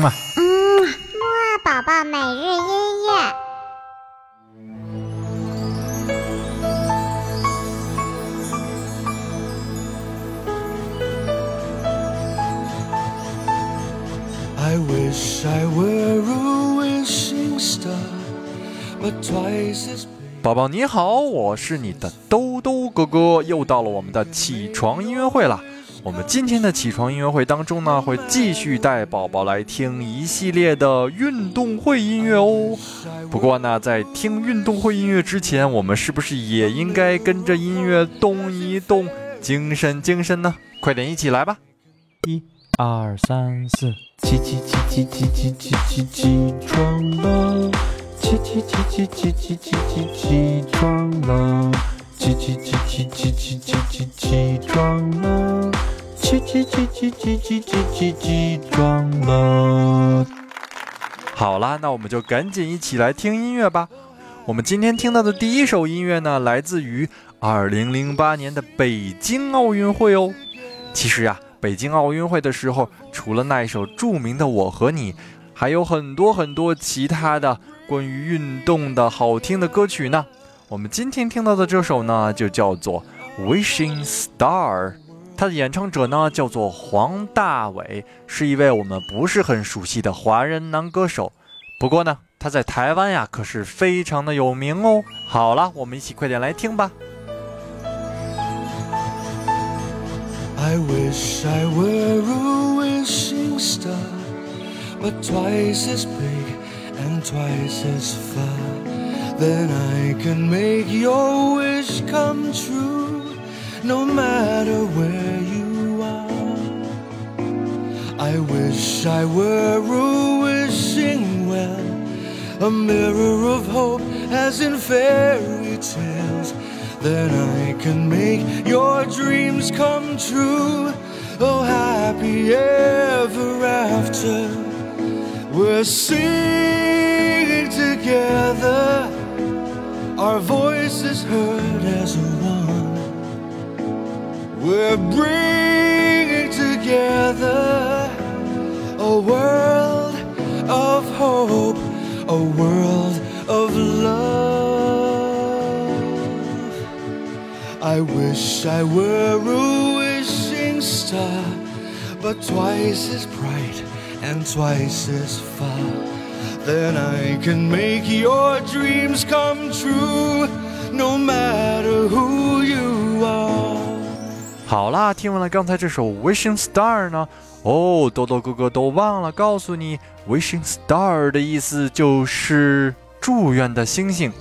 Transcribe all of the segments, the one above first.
嘛。嗯，木二宝宝每日音乐。I wish I were a wishing star, but twice as big. 宝宝你好，我是你的兜兜哥哥，又到了我们的起床音乐会了。我们今天的起床音乐会当中呢，会继续带宝宝来听一系列的运动会音乐哦。不过呢，在听运动会音乐之前，我们是不是也应该跟着音乐动一动，精神精神呢？快点一起来吧！一、二、三、四，起起起起起起起起起床了，起起起起起起起起起床了，起起起起起起起起起床了，起起起起起起起起起床了。好啦，那我们就赶紧一起来听音乐吧。我们今天听到的第一首音乐呢，来自于2008年的北京奥运会哦。其实呀、北京奥运会的时候，除了那一首著名的《我和你》，还有很多很多其他的关于运动的好听的歌曲呢。我们今天听到的这首呢，就叫做《Wishing Star》，它的演唱者呢叫做黄大炜，是一位我们不是很熟悉的华人男歌手。不过呢，他在台湾呀可是非常的有名哦。好了，我们一起快点来听吧。I wish I were a wishing star, but twice as big and twice as far. Then I can make your wish come true, no matter where you are. I wish I were a wishing well, a mirror of hope, as in fairy tales. Then I can make your dreams come true. Oh, happy ever after. We're singing together, our voices heard as one. We're bringing together a world of hope, a world of love. I wish I were a wishing star, but twice as bright and twice as far. Then I can make your dreams come true, no matter who you are. 好啦，听完了刚才这首《Wishing Star》呢，哦，豆豆哥哥都忘了告诉你，《Wishing Star》的意思就是祝愿的星星。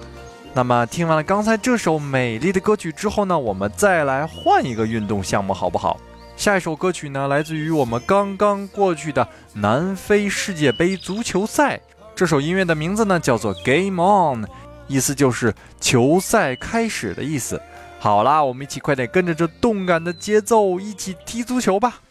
那么听完了刚才这首美丽的歌曲之后呢，我们再来换一个运动项目，好不好？下一首歌曲呢，来自于我们刚刚过去的南非世界杯足球赛。这首音乐的名字呢叫做《Game On》，意思就是球赛开始的意思。好啦，我们一起快点跟着这动感的节奏一起踢足球吧！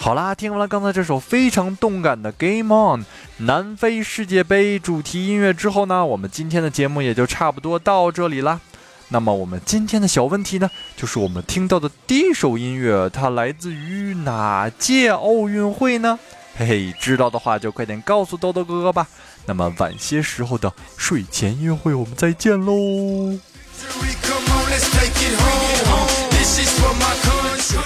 好啦，听完了刚才这首非常动感的《Game On》。南非世界杯主题音乐之后呢，我们今天的节目也就差不多到这里啦。那么我们今天的小问题呢，就是我们听到的第一首音乐，它来自于哪届奥运会呢？嘿嘿，知道的话就快点告诉豆豆哥哥吧。那么晚些时候的睡前音乐会，我们再见喽。Come on, let's take it home. This is for my country.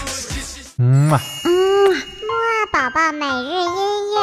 嗯啊。嗯，木二宝宝每日音